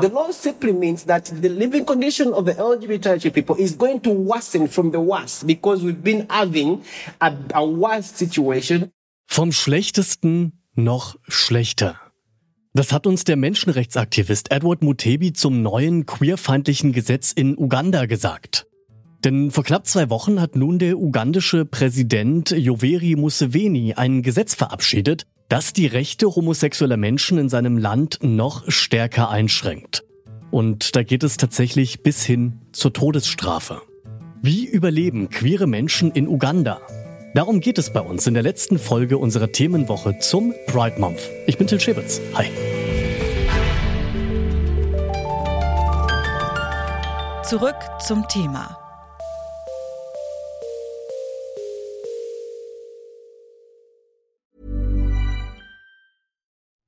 The law simply means that the living condition of the LGBTQ people is going to worsen from the worst because we've been having a, a worse situation. Vom schlechtesten noch schlechter. Das hat uns der Menschenrechtsaktivist Edward Mutebi zum neuen queerfeindlichen Gesetz in Uganda gesagt. Denn vor knapp zwei Wochen hat nun der ugandische Präsident Yoweri Museveni ein Gesetz verabschiedet, das die Rechte homosexueller Menschen in seinem Land noch stärker einschränkt. Und da geht es tatsächlich bis hin zur Todesstrafe. Wie überleben queere Menschen in Uganda? Darum geht es bei uns in der letzten Folge unserer Themenwoche zum Pride Month. Ich bin Till Schäbitz. Hi. Zurück zum Thema.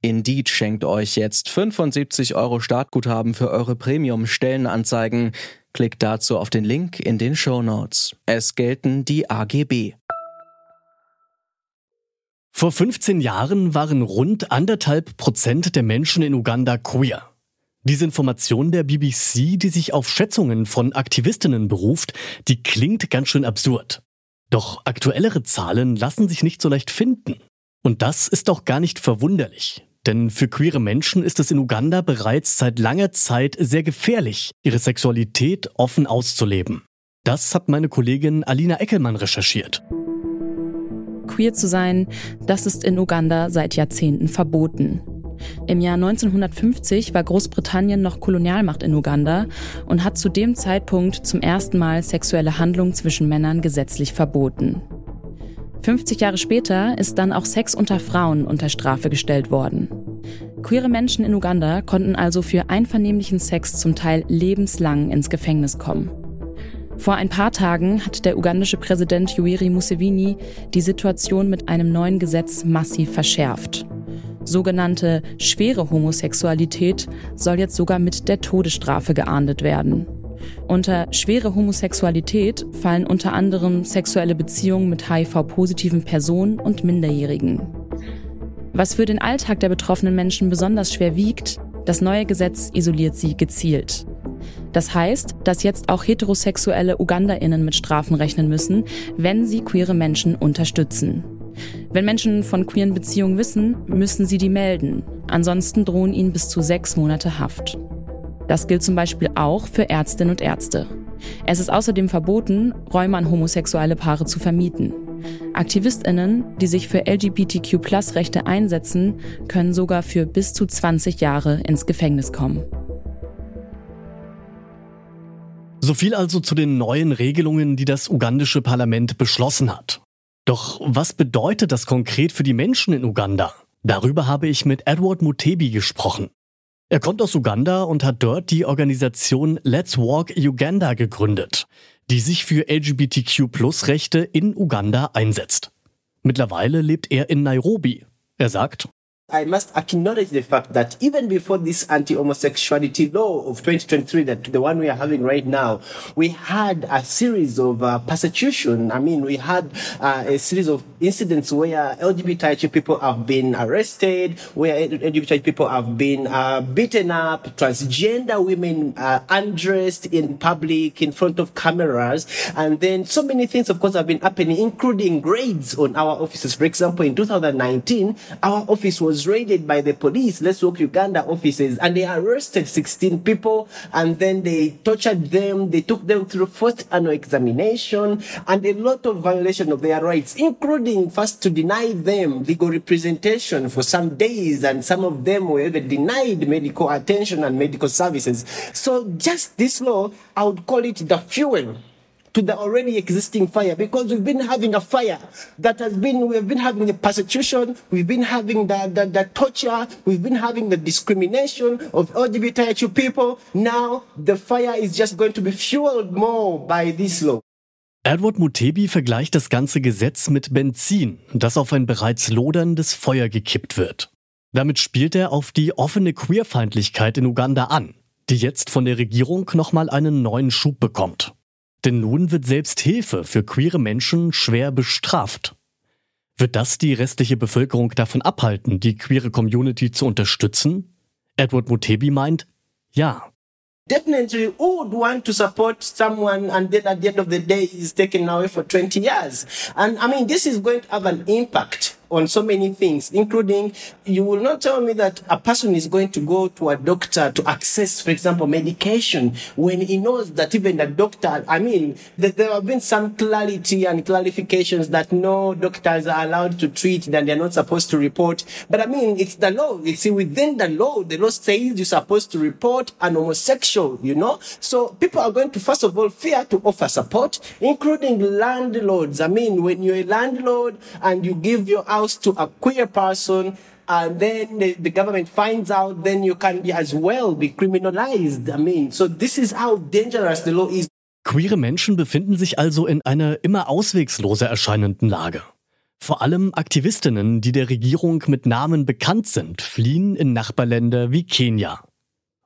Indeed schenkt euch jetzt 75 Euro Startguthaben für eure Premium-Stellenanzeigen. Klickt dazu auf den Link in den Show Notes. Es gelten die AGB. Vor 15 Jahren waren rund anderthalb Prozent der Menschen in Uganda queer. Diese Information der BBC, die sich auf Schätzungen von Aktivistinnen beruft, die klingt ganz schön absurd. Doch aktuellere Zahlen lassen sich nicht so leicht finden. Und das ist auch gar nicht verwunderlich. Denn für queere Menschen ist es in Uganda bereits seit langer Zeit sehr gefährlich, ihre Sexualität offen auszuleben. Das hat meine Kollegin Alina Eckelmann recherchiert queer zu sein, das ist in Uganda seit Jahrzehnten verboten. Im Jahr 1950 war Großbritannien noch Kolonialmacht in Uganda und hat zu dem Zeitpunkt zum ersten Mal sexuelle Handlungen zwischen Männern gesetzlich verboten. 50 Jahre später ist dann auch Sex unter Frauen unter Strafe gestellt worden. Queere Menschen in Uganda konnten also für einvernehmlichen Sex zum Teil lebenslang ins Gefängnis kommen. Vor ein paar Tagen hat der ugandische Präsident Yoweri Museveni die Situation mit einem neuen Gesetz massiv verschärft. Sogenannte schwere Homosexualität soll jetzt sogar mit der Todesstrafe geahndet werden. Unter schwere Homosexualität fallen unter anderem sexuelle Beziehungen mit HIV-positiven Personen und Minderjährigen. Was für den Alltag der betroffenen Menschen besonders schwer wiegt, das neue Gesetz isoliert sie gezielt. Das heißt, dass jetzt auch heterosexuelle Ugandainnen mit Strafen rechnen müssen, wenn sie queere Menschen unterstützen. Wenn Menschen von queeren Beziehungen wissen, müssen sie die melden. Ansonsten drohen ihnen bis zu sechs Monate Haft. Das gilt zum Beispiel auch für Ärztinnen und Ärzte. Es ist außerdem verboten, Räume an homosexuelle Paare zu vermieten. Aktivistinnen, die sich für LGBTQ-Plus-Rechte einsetzen, können sogar für bis zu 20 Jahre ins Gefängnis kommen. So viel also zu den neuen Regelungen, die das ugandische Parlament beschlossen hat. Doch was bedeutet das konkret für die Menschen in Uganda? Darüber habe ich mit Edward Mutebi gesprochen. Er kommt aus Uganda und hat dort die Organisation Let's Walk Uganda gegründet, die sich für LGBTQ-Plus-Rechte in Uganda einsetzt. Mittlerweile lebt er in Nairobi. Er sagt, I must acknowledge the fact that even before this anti-homosexuality law of 2023, that the one we are having right now, we had a series of uh, persecution. I mean, we had uh, a series of incidents where LGBTQ people have been arrested, where LGBTQ people have been uh, beaten up, transgender women undressed in public in front of cameras, and then so many things, of course, have been happening, including raids on our offices. For example, in 2019, our office was was raided by the police, Let's Walk Uganda offices, and they arrested 16 people and then they tortured them. They took them through first annual examination and a lot of violation of their rights, including first to deny them legal representation for some days, and some of them were even denied medical attention and medical services. So just this law, I would call it the fuel to the already existing fire because we've been having a fire that has been, we've been having the persecution, we've been having the, the, the torture, we've been having the discrimination of LGBTIQ people. Now the fire is just going to be fueled more by this law. Edward Mutebi vergleicht das ganze Gesetz mit Benzin, das auf ein bereits loderndes Feuer gekippt wird. Damit spielt er auf die offene Queerfeindlichkeit in Uganda an, die jetzt von der Regierung nochmal einen neuen Schub bekommt. Denn nun wird selbst Hilfe für queere Menschen schwer bestraft. Wird das die restliche Bevölkerung davon abhalten, die queere Community zu unterstützen? Edward Mutebi meint, ja. definitely who would want to support someone and then at the end of the day is taken away for 20 years and i mean this is going to have an impact on so many things, including you will not tell me that a person is going to go to a doctor to access, for example, medication when he knows that even the doctor, I mean, that there have been some clarity and clarifications that no doctors are allowed to treat that they're not supposed to report. But I mean, it's the law. It's within the law. The law says you're supposed to report an homosexual, you know? So people are going to, first of all, fear to offer support, including landlords. I mean, when you're a landlord and you give your house to a queer person and then the, the, government finds out, then you can be as well be criminalized. I mean, so this is how dangerous the law is. Queere Menschen befinden sich also in einer immer auswegsloser erscheinenden Lage. Vor allem Aktivistinnen, die der Regierung mit Namen bekannt sind, fliehen in Nachbarländer wie Kenia.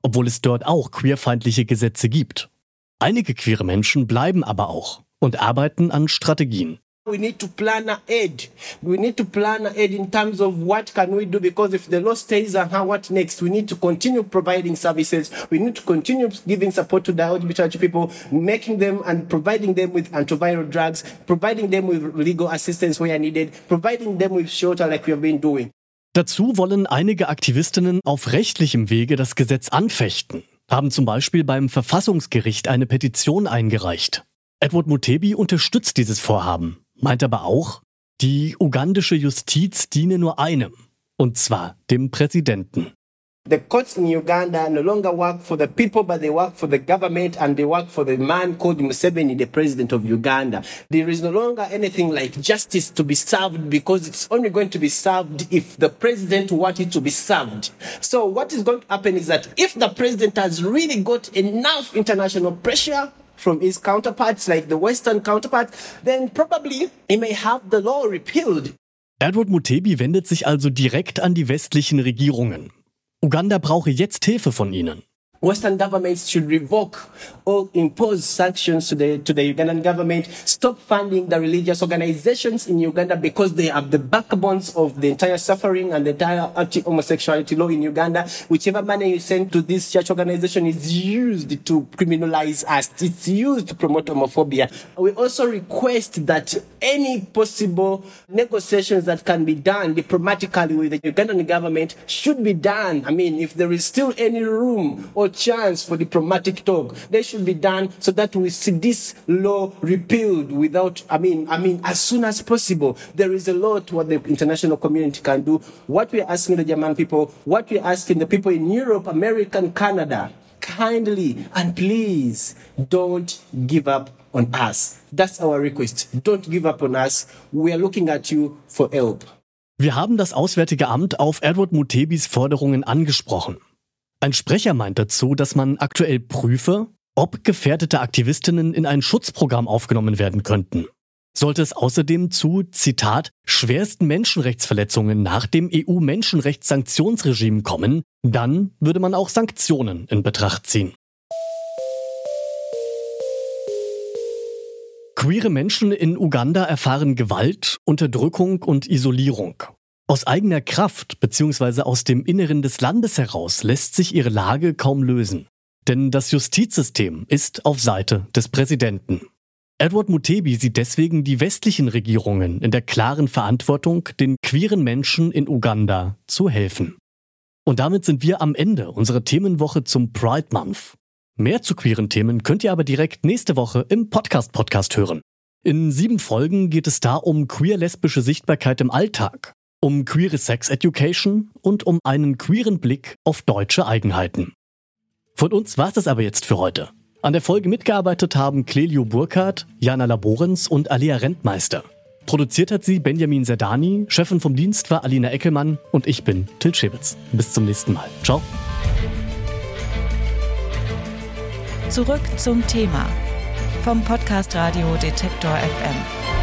Obwohl es dort auch queerfeindliche Gesetze gibt. Einige queere Menschen bleiben aber auch und arbeiten an Strategien. We need to plan ahead. We need to plan ahead in terms of what can we do because if the law stays and how what next, we need to continue providing services. We need to continue giving support to the LGBTQ people, making them and providing them with antiviral drugs, providing them with legal assistance where needed, providing them with shelter like we have been doing. Dazu wollen einige Aktivistinnen auf rechtlichem Wege das Gesetz anfechten, haben zum Beispiel beim Verfassungsgericht eine Petition eingereicht. Edward Mutebi unterstützt dieses Vorhaben meint aber auch, die ugandische Justiz diene nur einem, und zwar dem Präsidenten. The courts in Uganda no longer work for the people, but they work for the government and they work for the man called Museveni, the president of Uganda. There is no longer anything like justice to be served because it's only going to be served if the president wanted to be served. So what is going to happen is that if the president has really got enough international pressure, from his counterparts, like the Western counterparts, then probably he may have the law repealed. Edward Mutebi wendet sich also direkt an die westlichen Regierungen. Uganda brauche jetzt Hilfe von ihnen. Western governments should revoke or impose sanctions to the, to the Ugandan government, stop funding the religious organizations in Uganda because they are the backbones of the entire suffering and the entire anti-homosexuality law in Uganda. Whichever money you send to this church organization is used to criminalize us. It's used to promote homophobia. We also request that any possible negotiations that can be done diplomatically with the Ugandan government should be done. I mean, if there is still any room or chance for diplomatic talk. They should be done so that we see this law repealed without, I mean, I mean, as soon as possible. There is a lot what the international community can do. What we're asking the German people, what we're asking the people in Europe, America, and Canada, kindly and please don't give up on us. That's our request. Don't give up on us. We are looking at you for help. Wir haben das Auswärtige Amt auf Edward Mutebis Forderungen angesprochen. Ein Sprecher meint dazu, dass man aktuell prüfe, ob gefährdete Aktivistinnen in ein Schutzprogramm aufgenommen werden könnten. Sollte es außerdem zu, Zitat, schwersten Menschenrechtsverletzungen nach dem EU-Menschenrechtssanktionsregime kommen, dann würde man auch Sanktionen in Betracht ziehen. Queere Menschen in Uganda erfahren Gewalt, Unterdrückung und Isolierung. Aus eigener Kraft bzw. aus dem Inneren des Landes heraus lässt sich ihre Lage kaum lösen. Denn das Justizsystem ist auf Seite des Präsidenten. Edward Mutebi sieht deswegen die westlichen Regierungen in der klaren Verantwortung, den queeren Menschen in Uganda zu helfen. Und damit sind wir am Ende unserer Themenwoche zum Pride Month. Mehr zu queeren Themen könnt ihr aber direkt nächste Woche im Podcast-Podcast hören. In sieben Folgen geht es da um queer-lesbische Sichtbarkeit im Alltag, um queere Sex Education und um einen queeren Blick auf deutsche Eigenheiten. Von uns war es aber jetzt für heute. An der Folge mitgearbeitet haben Clelio Burkhardt, Jana Laborens und Alia Rentmeister. Produziert hat sie Benjamin Sedani, Chefin vom Dienst war Alina Eckelmann und ich bin Til Schewitz. Bis zum nächsten Mal. Ciao. Zurück zum Thema vom Podcast Radio Detektor FM.